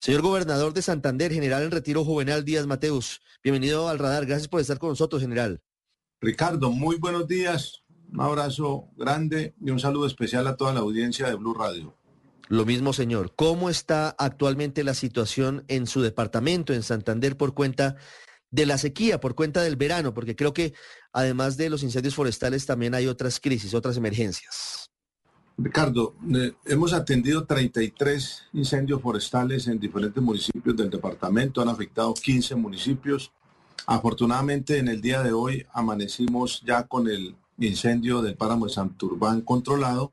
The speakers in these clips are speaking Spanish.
Señor gobernador de Santander, general en retiro Juvenal Díaz Mateus, bienvenido al radar. Gracias por estar con nosotros, general. Ricardo, muy buenos días. Un abrazo grande y un saludo especial a toda la audiencia de Blue Radio. Lo mismo, señor. ¿Cómo está actualmente la situación en su departamento, en Santander, por cuenta de la sequía, por cuenta del verano? Porque creo que además de los incendios forestales también hay otras crisis, otras emergencias. Ricardo, eh, hemos atendido 33 incendios forestales en diferentes municipios del departamento, han afectado 15 municipios. Afortunadamente en el día de hoy amanecimos ya con el incendio del páramo de Santurbán controlado.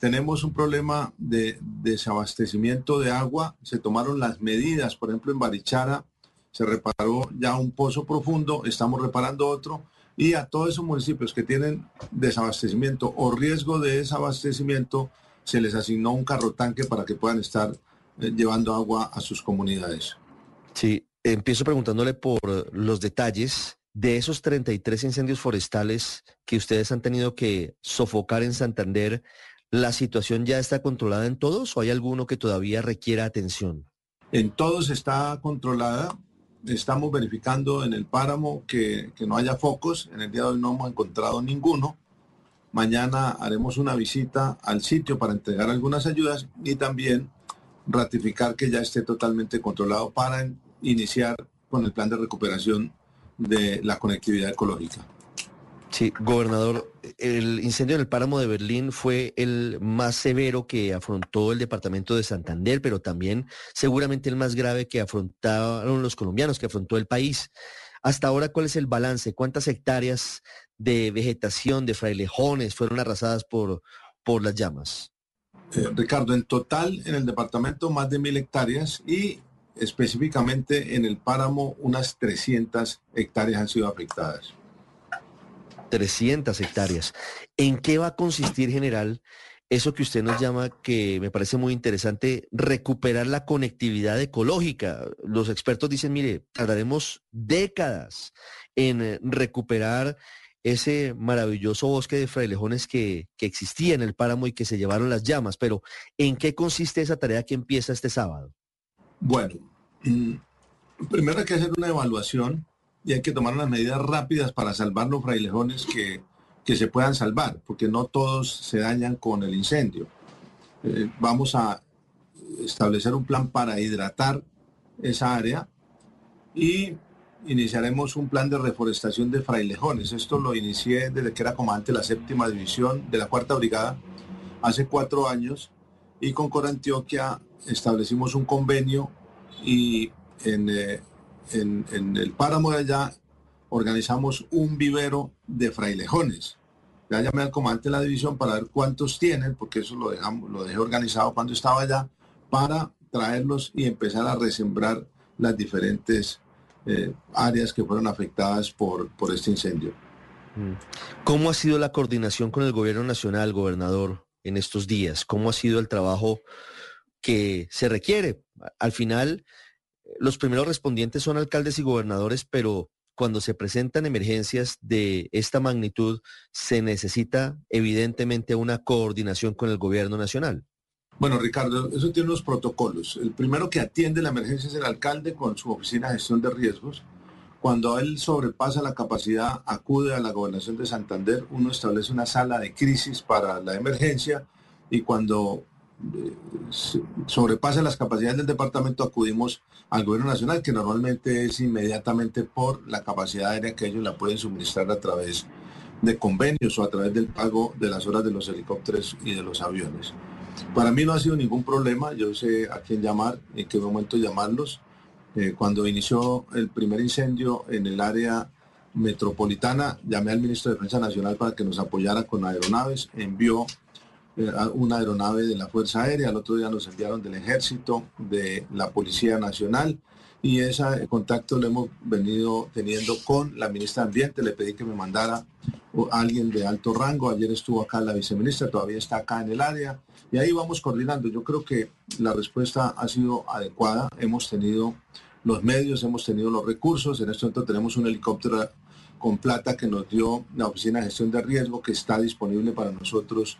Tenemos un problema de desabastecimiento de agua, se tomaron las medidas, por ejemplo en Barichara se reparó ya un pozo profundo, estamos reparando otro y a todos esos municipios que tienen desabastecimiento o riesgo de desabastecimiento, se les asignó un carro tanque para que puedan estar eh, llevando agua a sus comunidades. Sí, empiezo preguntándole por los detalles de esos 33 incendios forestales que ustedes han tenido que sofocar en Santander. ¿La situación ya está controlada en todos o hay alguno que todavía requiera atención? En todos está controlada estamos verificando en el páramo que, no haya focos. En el día de hoy no hemos encontrado ninguno. Mañana haremos una visita al sitio para entregar algunas ayudas y también ratificar que ya esté totalmente controlado para iniciar con el plan de recuperación de la conectividad ecológica. Sí, gobernador, el incendio en el páramo de Berlín fue el más severo que afrontó el departamento de Santander, pero también seguramente el más grave que afrontaron los colombianos, que afrontó el país. Hasta ahora, ¿cuál es el balance? ¿Cuántas hectáreas de vegetación, de frailejones fueron arrasadas por, por las llamas? Eh, Ricardo, en total en el departamento más de mil hectáreas y específicamente en el páramo unas 300 hectáreas han sido afectadas. 300 hectáreas. ¿En qué va a consistir, general, eso que usted nos llama, que me parece muy interesante, recuperar la conectividad ecológica? Los expertos dicen, mire, tardaremos décadas en eh, recuperar ese maravilloso bosque de frailejones que, que existía en el páramo y que se llevaron las llamas. Pero, ¿en qué consiste esa tarea que empieza este sábado? Bueno, mm, primero hay que hacer una evaluación y hay que tomar unas medidas rápidas para salvar los frailejones que, que se puedan salvar, porque no todos se dañan con el incendio. Eh, vamos a establecer un plan para hidratar esa área y iniciaremos un plan de reforestación de frailejones. Esto lo inicié desde que era comandante de la séptima división de la cuarta brigada hace cuatro años y con Corantioquia establecimos un convenio y en, eh, en, el páramo de allá organizamos un vivero de frailejones. Ya llamé al comandante de la división para ver cuántos tienen, porque eso lo, dejamos, lo dejé organizado cuando estaba allá, para traerlos y empezar a resembrar las diferentes eh, áreas que fueron afectadas por, por este incendio. Mm. ¿Cómo ha sido la coordinación con el gobierno nacional, gobernador, en estos días? ¿Cómo ha sido el trabajo que se requiere? Al final, los primeros respondientes son alcaldes y gobernadores, pero cuando se presentan emergencias de esta magnitud, se necesita evidentemente una coordinación con el gobierno nacional. Bueno, Ricardo, eso tiene unos protocolos. El primero que atiende la emergencia es el alcalde con su oficina de gestión de riesgos. Cuando él sobrepasa la capacidad, acude a la gobernación de Santander, uno establece una sala de crisis para la emergencia y cuando sobrepasa las capacidades del departamento, acudimos al gobierno nacional, que normalmente es inmediatamente por la capacidad aérea que ellos la pueden suministrar a través de convenios o a través del pago de las horas de los helicópteros y de los aviones. Para mí no ha sido ningún problema, yo sé a quién llamar, en qué momento llamarlos. Eh, cuando inició el primer incendio en el área metropolitana, llamé al ministro de Defensa Nacional para que nos apoyara con aeronaves, envió una aeronave de la Fuerza Aérea, el otro día nos enviaron del Ejército, de la Policía Nacional y ese contacto lo hemos venido teniendo con la ministra de Ambiente. Le pedí que me mandara a alguien de alto rango. Ayer estuvo acá la viceministra, todavía está acá en el área y ahí vamos coordinando. Yo creo que la respuesta ha sido adecuada. Hemos tenido los medios, hemos tenido los recursos. En este momento tenemos un helicóptero con plata que nos dio la Oficina de Gestión de Riesgo que está disponible para nosotros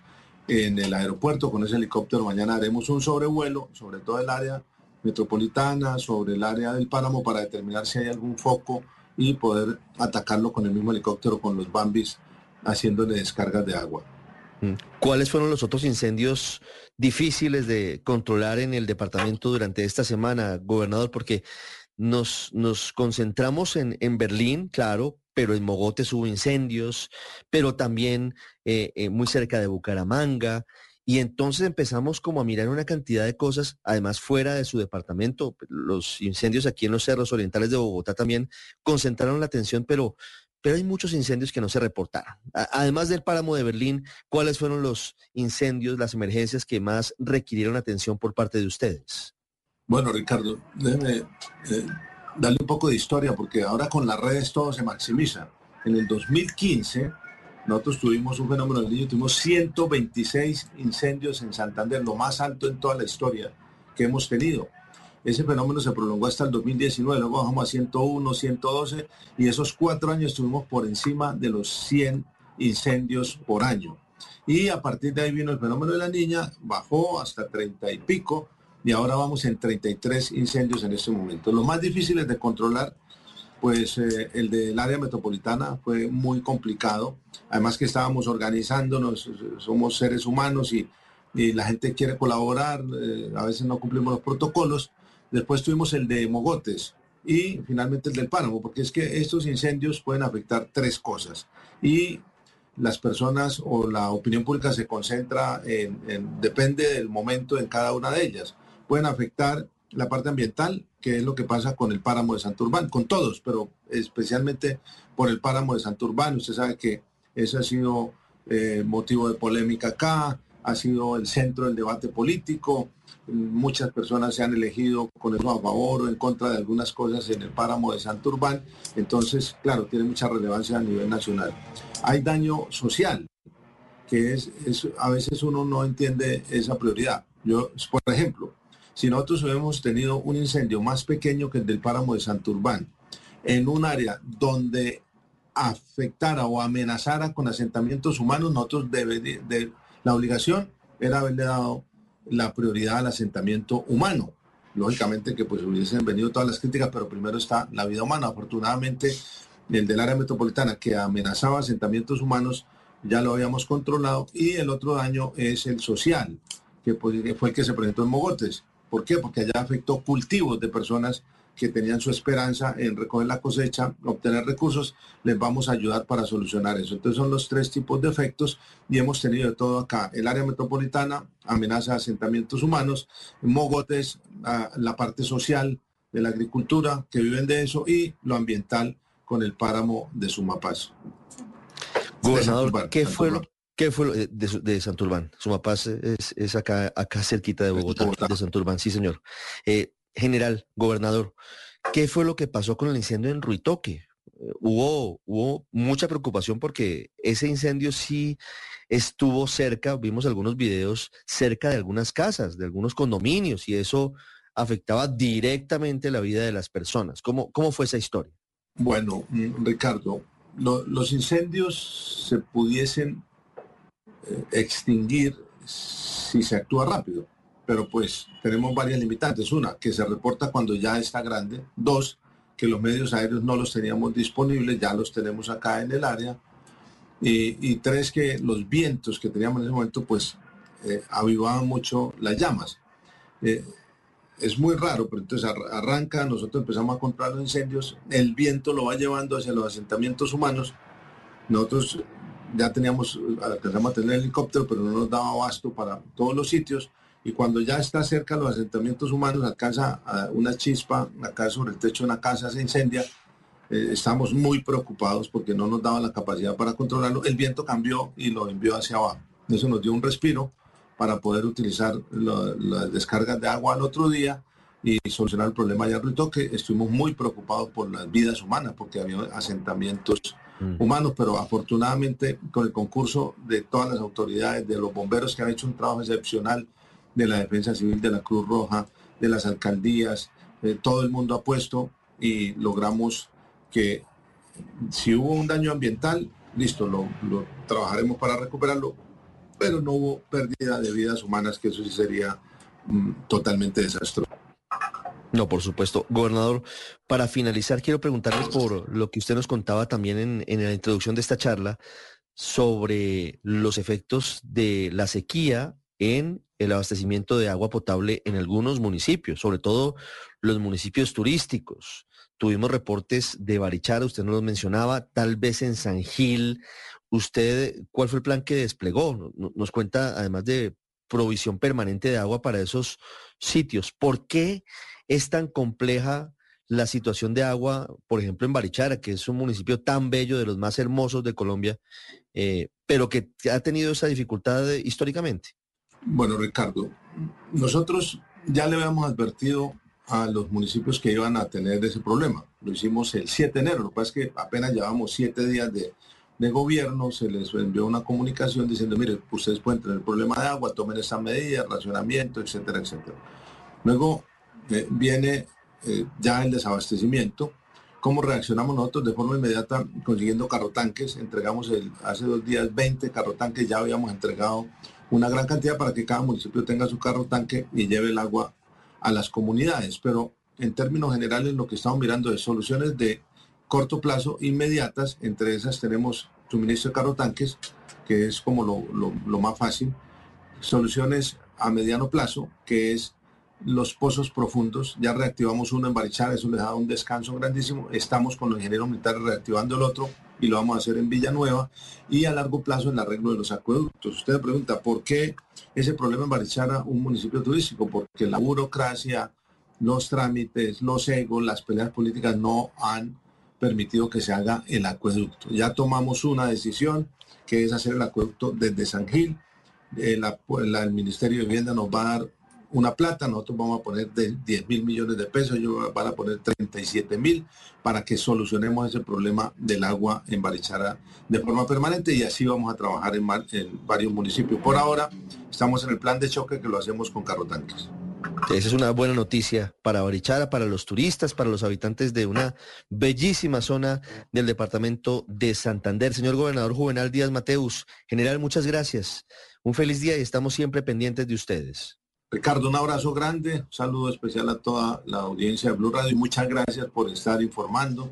en el aeropuerto con ese helicóptero. Mañana haremos un sobrevuelo sobre todo el área metropolitana, sobre el área del páramo para determinar si hay algún foco y poder atacarlo con el mismo helicóptero, con los Bambis, haciéndole descargas de agua. Mm. ¿Cuáles fueron los otros incendios difíciles de controlar en el departamento durante esta semana, gobernador? Porque nos, nos concentramos en, en Berlín, claro, pero en Mogotes hubo incendios, pero también eh, eh, muy cerca de Bucaramanga. Y entonces empezamos como a mirar una cantidad de cosas, además fuera de su departamento. Los incendios aquí en los cerros orientales de Bogotá también concentraron la atención, pero, pero hay muchos incendios que no se reportaron. además del páramo de Berlín, ¿cuáles fueron los incendios, las emergencias que más requirieron atención por parte de ustedes? Bueno, Ricardo, déjeme eh, darle un poco de historia, porque ahora con las redes todo se maximiza. En el 2015 nosotros tuvimos un fenómeno del niño, tuvimos 126 incendios en Santander, lo más alto en toda la historia que hemos tenido. Ese fenómeno se prolongó hasta el 2019, luego bajamos a 101, 112 y esos cuatro años estuvimos por encima de los 100 incendios por año. Y a partir de ahí vino el fenómeno de la niña, bajó hasta 30 y pico y ahora vamos en 33 incendios en este momento. Los más difíciles de controlar pues eh, el del área metropolitana fue muy complicado. Además que estábamos organizándonos, somos seres humanos y, la gente quiere colaborar, eh, a veces no cumplimos los protocolos. Después tuvimos el de Mogotes y finalmente el del Páramo, porque es que estos incendios pueden afectar tres cosas. Y las personas o la opinión pública se concentra en depende del momento en cada una de ellas. Pueden afectar la parte ambiental, que es lo que pasa con el páramo de Santurbán, con todos, pero especialmente por el páramo de Santurbán. Usted sabe que ese ha sido eh, motivo de polémica acá, ha sido el centro del debate político. Muchas personas se han elegido con eso a favor o en contra de algunas cosas en el páramo de Santurbán. Entonces, claro, tiene mucha relevancia a nivel nacional. Hay daño social, que es, es a veces uno no entiende esa prioridad. Yo, por ejemplo, si nosotros hubiéramos tenido un incendio más pequeño que el del páramo de Santurbán, en un área donde afectara o amenazara con asentamientos humanos, nosotros de, la obligación era haberle dado la prioridad al asentamiento humano. Lógicamente que pues hubiesen venido todas las críticas, pero primero está la vida humana. Afortunadamente, el del área metropolitana que amenazaba asentamientos humanos ya lo habíamos controlado y el otro daño es el social, que pues, fue el que se presentó en Mogotes. ¿Por qué? Porque allá afectó cultivos de personas que tenían su esperanza en recoger la cosecha, obtener recursos, les vamos a ayudar para solucionar eso. Entonces son los tres tipos de efectos y hemos tenido de todo acá. El área metropolitana, amenaza a asentamientos humanos, Mogotes, la parte social de la agricultura, que viven de eso, y lo ambiental con el páramo de Sumapaz. Gobernador, ¿qué fue lo ¿Qué fue de, de, Santurbán? Sumapaz es, es acá, acá cerquita de Bogotá, de Santurbán, sí señor. Eh, general, gobernador, ¿qué fue lo que pasó con el incendio en Ruitoque? Eh, hubo, hubo mucha preocupación porque ese incendio sí estuvo cerca, vimos algunos videos cerca de algunas casas, de algunos condominios, y eso afectaba directamente la vida de las personas. ¿Cómo, cómo fue esa historia? Bueno, mm, Ricardo, los incendios se pudiesen extinguir si se actúa rápido. Pero pues tenemos varias limitantes. Una, que se reporta cuando ya está grande. Dos, que los medios aéreos no los teníamos disponibles, ya los tenemos acá en el área. Y, tres, que los vientos que teníamos en ese momento pues eh, avivaban mucho las llamas. Eh, es muy raro, pero entonces arranca, nosotros empezamos a controlar los incendios, el viento lo va llevando hacia los asentamientos humanos. Nosotros ya teníamos, alcanzamos a tener helicóptero, pero no nos daba abasto para todos los sitios. Y cuando ya está cerca los asentamientos humanos, alcanza una chispa acá sobre el techo de una casa, se incendia. Eh, estamos muy preocupados porque no nos daba la capacidad para controlarlo. El viento cambió y lo envió hacia abajo. Eso nos dio un respiro para poder utilizar las descargas de agua al otro día y solucionar el problema allá en que Estuvimos muy preocupados por las vidas humanas porque había asentamientos. Humanos, pero afortunadamente con el concurso de todas las autoridades, de los bomberos que han hecho un trabajo excepcional, de la Defensa Civil, de la Cruz Roja, de las alcaldías, eh, todo el mundo ha puesto y logramos que si hubo un daño ambiental, listo, lo, trabajaremos para recuperarlo, pero no hubo pérdida de vidas humanas, que eso sí sería mm, totalmente desastroso. No, por supuesto. Gobernador, para finalizar, quiero preguntarles por lo que usted nos contaba también en, en, la introducción de esta charla sobre los efectos de la sequía en el abastecimiento de agua potable en algunos municipios, sobre todo los municipios turísticos. Tuvimos reportes de Barichara, usted nos lo mencionaba, tal vez en San Gil. ¿Usted cuál fue el plan que desplegó? Nos cuenta, además de provisión permanente de agua para esos sitios. ¿Por qué es tan compleja la situación de agua, por ejemplo, en Barichara, que es un municipio tan bello, de los más hermosos de Colombia, eh, pero que ha tenido esa dificultad históricamente? Bueno, Ricardo, nosotros ya le habíamos advertido a los municipios que iban a tener ese problema. Lo hicimos el 7 de enero, lo que pasa es que apenas llevamos siete días de, gobierno, se les envió una comunicación diciendo, mire, ustedes pueden tener problema de agua, tomen esa medida, racionamiento, etcétera, etcétera. Luego eh, viene eh, ya el desabastecimiento. ¿Cómo reaccionamos nosotros de forma inmediata consiguiendo carrotanques? Entregamos el, hace dos días 20 carrotanques, ya habíamos entregado una gran cantidad para que cada municipio tenga su carro tanque y lleve el agua a las comunidades. Pero en términos generales lo que estamos mirando es soluciones de corto plazo inmediatas. Entre esas tenemos suministro de carro tanques, que es como lo más fácil. Soluciones a mediano plazo, que es los pozos profundos. Ya reactivamos uno en Barichara, eso les da un descanso grandísimo. Estamos con los ingenieros militares reactivando el otro y lo vamos a hacer en Villanueva. Y a largo plazo el arreglo de los acueductos. Usted pregunta, ¿por qué ese problema en Barichara, un municipio turístico? Porque la burocracia, los trámites, los egos, las peleas políticas no han permitido que se haga el acueducto. Ya tomamos una decisión que es hacer el acueducto desde San Gil. Eh, el Ministerio de Vivienda nos va a dar una plata, nosotros vamos a poner de 10 mil millones de pesos, ellos van a poner 37 mil para que solucionemos ese problema del agua en Barichara de forma permanente y así vamos a trabajar en, en varios municipios. Por ahora estamos en el plan de choque que lo hacemos con carrotanques. Esa es una buena noticia para Barichara, para los turistas, para los habitantes de una bellísima zona del departamento de Santander. Señor gobernador Juvenal Díaz Mateus, general, muchas gracias. Un feliz día y estamos siempre pendientes de ustedes. Ricardo, un abrazo grande, un saludo especial a toda la audiencia de Blue Radio y muchas gracias por estar informando.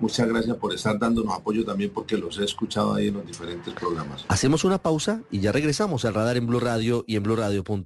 Muchas gracias por estar dándonos apoyo también porque los he escuchado ahí en los diferentes programas. Hacemos una pausa y ya regresamos al radar en Blue Radio y en bluradio.com.